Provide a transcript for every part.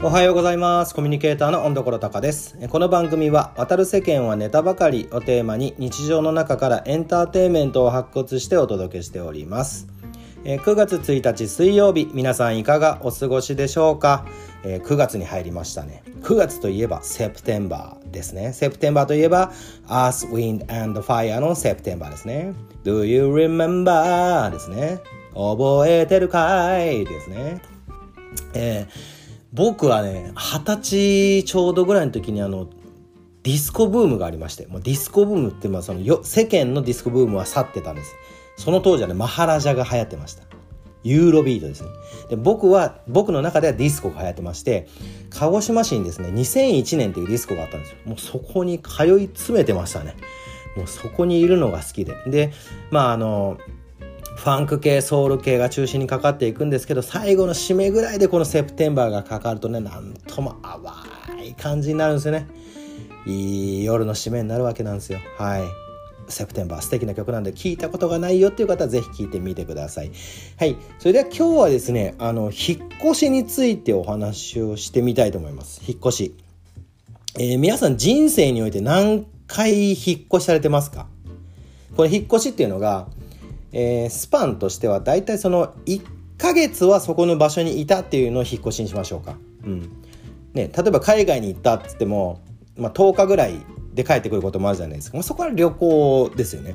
おはようございます。コミュニケーターの温所隆です。この番組は渡る世間はネタばかりをテーマに日常の中からエンターテインメントを発掘してお届けしております。9月1日水曜日皆さんいかがお過ごしでしょうか？9月に入りましたね。9月といえばセプテンバーですね。セプテンバーといえば Earth, Wind and Fire のセプテンバーですね。Do you remember? ですね。覚えてるかい？ですね。えー僕はね二十歳ちょうどぐらいの時にあのディスコブームがありましてもうディスコブームってまあそのよ世間のディスコブームは去ってたんです。その当時はねマハラジャが流行ってました。ユーロビートですね。で僕は僕の中ではディスコが流行ってまして鹿児島市にですね2001年っていうディスコがあったんですよ。もうそこに通い詰めてましたね。もうそこにいるのが好きで。でまああのファンク系ソウル系が中心にかかっていくんですけど最後の締めぐらいでこのセプテンバーがかかるとねなんとも淡い感じになるんですよね。いい夜の締めになるわけなんですよ。はい。セプテンバー素敵な曲なんで聞いたことがないよっていう方はぜひ聞いてみてください。はい。それでは今日はですねあの引っ越しについてお話をしてみたいと思います。引っ越し、えー、皆さん人生において何回引っ越しされてますか？これ引っ越しっていうのがえー、スパンとしては大体その1ヶ月はそこの場所にいたっていうのを引っ越しにしましょうか。うんね、例えば海外に行ったっつっても、まあ、10日ぐらいで帰ってくることもあるじゃないですか、まあ、そこは旅行ですよね。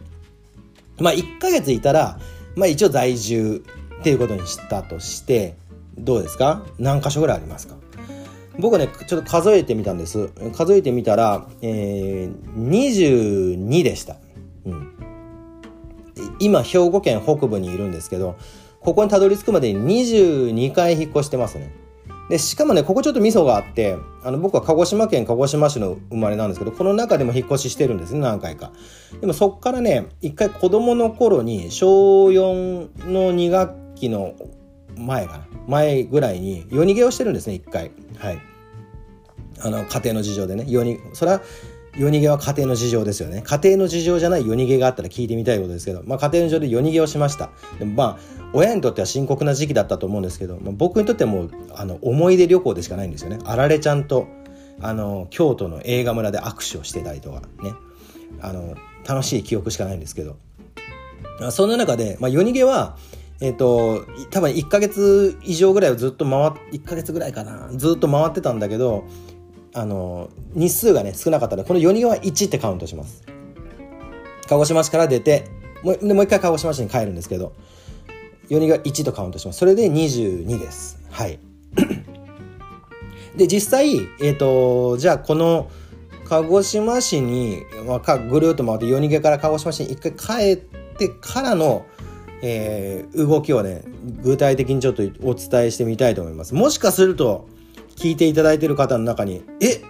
まあ1ヶ月いたら、まあ、一応在住っていうことにしたとしてどうですか？何箇所ぐらいありますか？僕ねちょっと数えてみたんです数えてみたら、えー、22でした。今兵庫県北部にいるんですけどここにたどり着くまでに22回引っ越してますね。でしかもねここちょっとミソがあってあの僕は鹿児島県鹿児島市の生まれなんですけどこの中でも引っ越ししてるんですね何回か。でもそっからね一回子供の頃に小4の2学期の前かな。前ぐらいに夜逃げをしてるんですね一回。はい。あの家庭の事情でね夜にそれは夜逃げは家庭の事情ですよね。家庭の事情じゃない夜逃げがあったら聞いてみたいことですけど、まあ家庭の事情で夜逃げをしました。でもまあ、親にとっては深刻な時期だったと思うんですけど、まあ、僕にとってはもう、あの、思い出旅行でしかないんですよね。あられちゃんと、あの、京都の映画村で握手をしてたりとかね。あの、楽しい記憶しかないんですけど。そんな中で、まあ夜逃げは、えっ、ー、と、多分1ヶ月以上ぐらいをずっと回っ、1ヶ月ぐらいかな、ずっと回ってたんだけど、あの日数がね少なかったらこの4人は1ってカウントします。鹿児島市から出てもうもう一回鹿児島市に帰るんですけど4人が1とカウントします。それで22です。はい。で実際えっ、ー、とじゃあこの鹿児島市に、まあ、ぐるっと回って夜逃げから鹿児島市に一回帰ってからの、えー、動きをね具体的にちょっとお伝えしてみたいと思います。もしかすると聞いていただいてる方の中に、え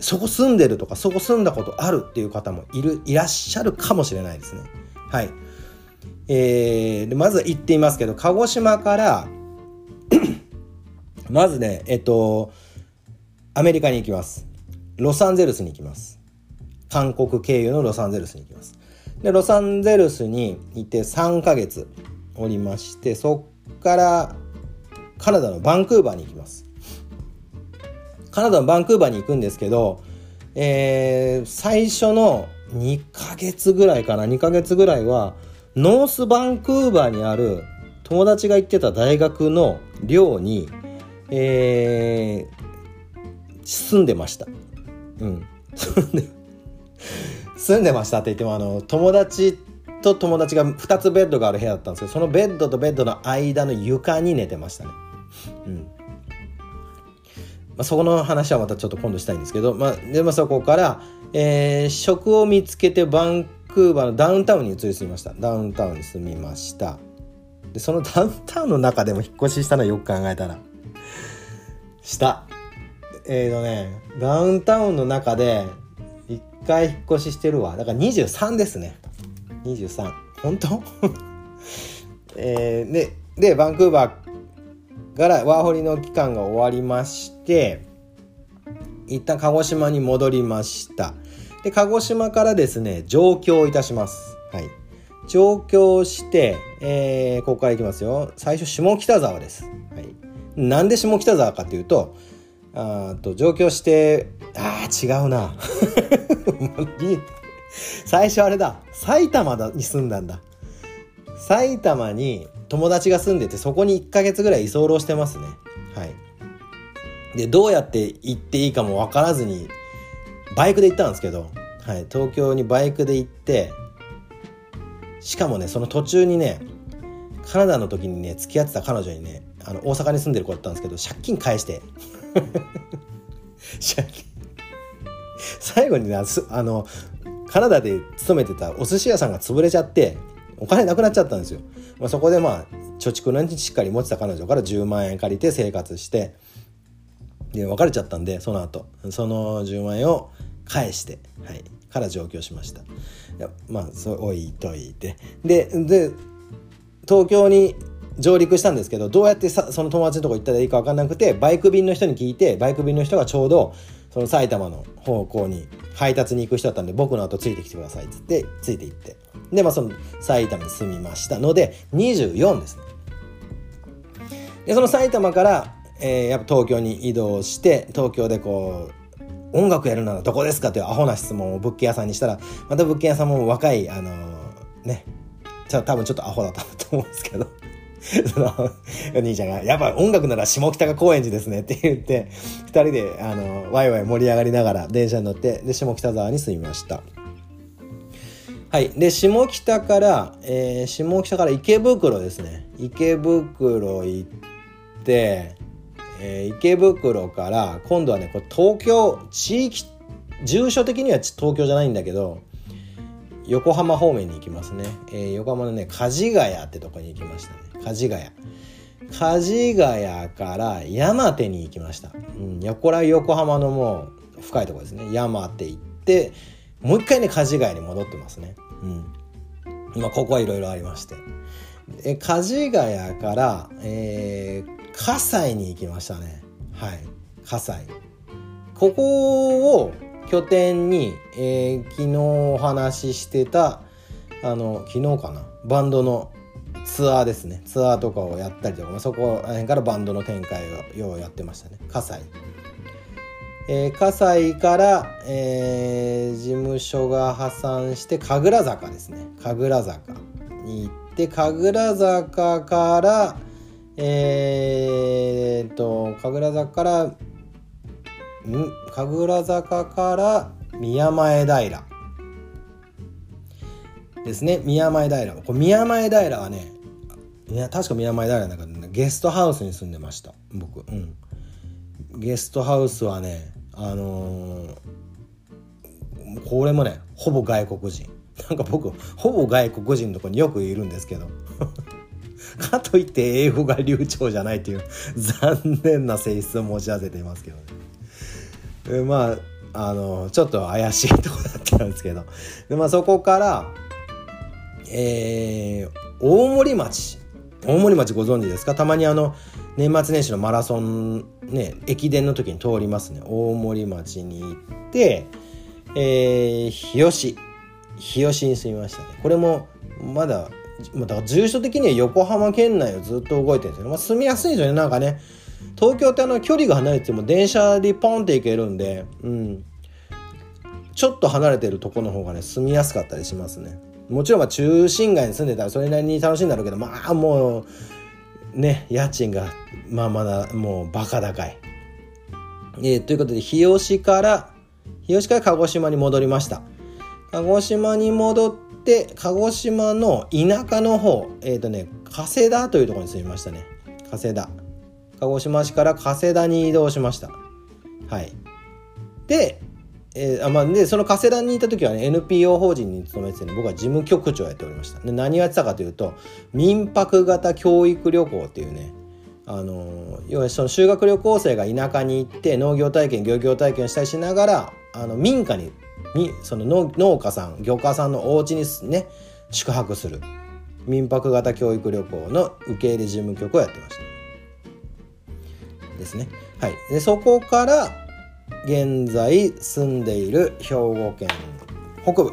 そこ住んでるとか、そこ住んだことあるっていう方もいる、いらっしゃるかもしれないですね。はい。えー、でまず言ってみますけど、鹿児島から まずね、えっと、アメリカに行きます。ロサンゼルスに行きます。韓国経由のロサンゼルスに行きます。で、ロサンゼルスにいて3ヶ月おりまして、そっからカナダのバンクーバーに行きます。カナダのバンクーバーに行くんですけど、えー、最初の2ヶ月ぐらいかな2ヶ月ぐらいはノースバンクーバーにある友達が行ってた大学の寮に、えー、住んでました。うん。住んで、住んでましたって言っても、あの、友達と友達が2つベッドがある部屋だったんですけど、そのベッドとベッドの間の床に寝てましたね。うん。まあ、そこの話はまたちょっと今度したいんですけど、まあ、でもそこから、えー、職を見つけてバンクーバーのダウンタウンに移り住みました。ダウンタウンに住みました。でその ダウンタウンの中でも引っ越ししたのよく考えたら。した。えーとねダウンタウンの中で一回引っ越ししてるわ。だから23ですね。23本当？えー、ででバンクーバーからワーホリの期間が終わりまして一旦鹿児島に戻りました。で鹿児島からですね上京いたします。はい。上京して、えー、ここからいきますよ。最初下北沢です、はい、なんで下北沢かというとあと上京してあー違うな。最初あれだ。埼玉に住んだんだ。埼玉に友達が住んでてそこに1ヶ月ぐらい居候してますね。はい。でどうやって行っていいかも分からずにバイクで行ったんですけど、はい、東京にバイクで行ってしかもねその途中にねカナダの時にね付き合ってた彼女にねあの大阪に住んでる子だったんですけど借金返して。借金。最後にねあのカナダで勤めてたお寿司屋さんが潰れちゃってお金なくなっちゃったんですよ、まあ、そこでまあ貯蓄のしっかり持ってた彼女から10万円借りて生活してで別れちゃったんでその後。その10万円を返して、はい、から上京しました。まあそう置いといて。でで東京に上陸したんですけどどうやってさその友達のとこ行ったらいいか分かんなくてバイク便の人に聞いてバイク便の人がちょうどその埼玉の方向に配達に行く人だったんで僕の後ついてきてくださいっつってついて行って。でまあその埼玉に住みましたので24ですね。でその埼玉からえー、やっぱ東京に移動して東京でこう音楽やるならどこですかというアホな質問を物件屋さんにしたらまた物件屋さんも若いあのー、ね多分ちょっとアホだったと思うんですけど。そのお兄ちゃんが「やっぱ音楽なら下北か高円寺ですね」って言って2人であのワイワイ盛り上がりながら電車に乗ってで下北沢に住みました。はい。で、下北から、えー、下北から池袋ですね。池袋行って、えー、池袋から今度はねこれ東京地域住所的には東京じゃないんだけど横浜方面に行きますね、えー、横浜のね梶ヶ谷ってとこに行きましたね梶ヶ谷。梶ヶ谷から山手に行きました、うん、これは横浜のもう深いところですね。山手行ってもう一回ね梶ヶ谷に戻ってますね。うん。今ここはいろいろありまして。え梶ヶ谷から、えー、葛西に行きましたね。はい。葛西。ここを拠点に、えー、昨日お話ししてたあの昨日かな。バンドのツアーですね。ツアーとかをやったりとか、まあ、そこら辺からバンドの展開をようやってましたね。葛西えー、葛西から、えー、事務所が破産して神楽坂ですね。神楽坂に行って神楽坂からえー、っと神楽坂からん？神楽坂から宮前平ですね。宮前平。これ宮前平はねいや確か宮前平だけど、ね、ゲストハウスに住んでました。僕。うん。ゲストハウスはねあのー、これもねほぼ外国人。なんか僕ほぼ外国人のとこによくいるんですけど。かといって英語が流暢じゃないっていう残念な性質を持ち合わせていますけどね。まああのちょっと怪しいとこだったんですけど。で、まあ、そこからえー、大森町大森町ご存知ですか？たまにあの年末年始のマラソンね駅伝の時に通りますね。大森町に行ってえー、日吉。日吉に住みましたね。これもまだ、だから住所的には横浜県内をずっと動いてるんですよ、まあ、住みやすいんですよね。なんかね東京ってあの距離が離れても電車でポンって行けるんで、うん、ちょっと離れてるとこの方がね住みやすかったりしますね。もちろんまあ中心街に住んでたらそれなりに楽しいんだろうけどまあもうね家賃がまあまだもうバカ高い、えー、ということで日吉から日吉から鹿児島に戻りました。鹿児島に戻って鹿児島の田舎の方えっ、ー、とね加世田というところに住みましたね。加世田。鹿児島市から加世田に移動しました。はい。で,、えーあまあ、でその加世田にいた時はね NPO 法人に勤めてて、ね、僕は事務局長やっておりました。で何をやってたかというと民泊型教育旅行っていうねあの要はその修学旅行生が田舎に行って農業体験漁業体験をしたりしながらあの民家ににその農家さん漁家さんのお家にね宿泊する。民泊型教育旅行の受け入れ事務局をやってました。ですね。はい。でそこから現在住んでいる兵庫県北部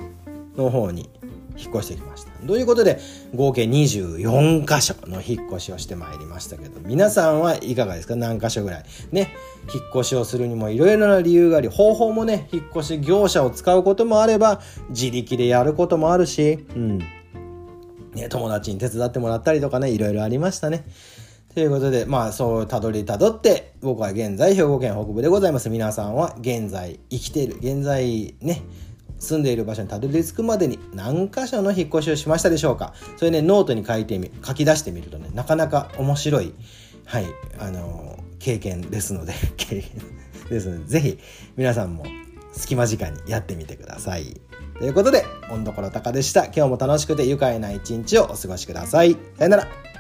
の方に引っ越してきましたということで、合計24箇所の引っ越しをしてまいりましたけど、皆さんはいかがですか？何箇所ぐらい？ね、引っ越しをするにもいろいろな理由があり、方法もね、引っ越し業者を使うこともあれば、自力でやることもあるし、うん。ね、友達に手伝ってもらったりとかね、いろいろありましたね。ということで、まあ、そうたどりたどって、僕は現在兵庫県北部でございます。皆さんは現在生きている、現在ね、住んでいる場所にたどり着くまでに何箇所の引っ越しをしましたでしょうかそれね、ノートに書いてみ、書き出してみるとね、なかなか面白い、はい、あのー、経験ですので、経験ですので、ぜひ皆さんも隙間時間にやってみてください。ということで、温どころたかでした。今日も楽しくて愉快な一日をお過ごしください。さよなら。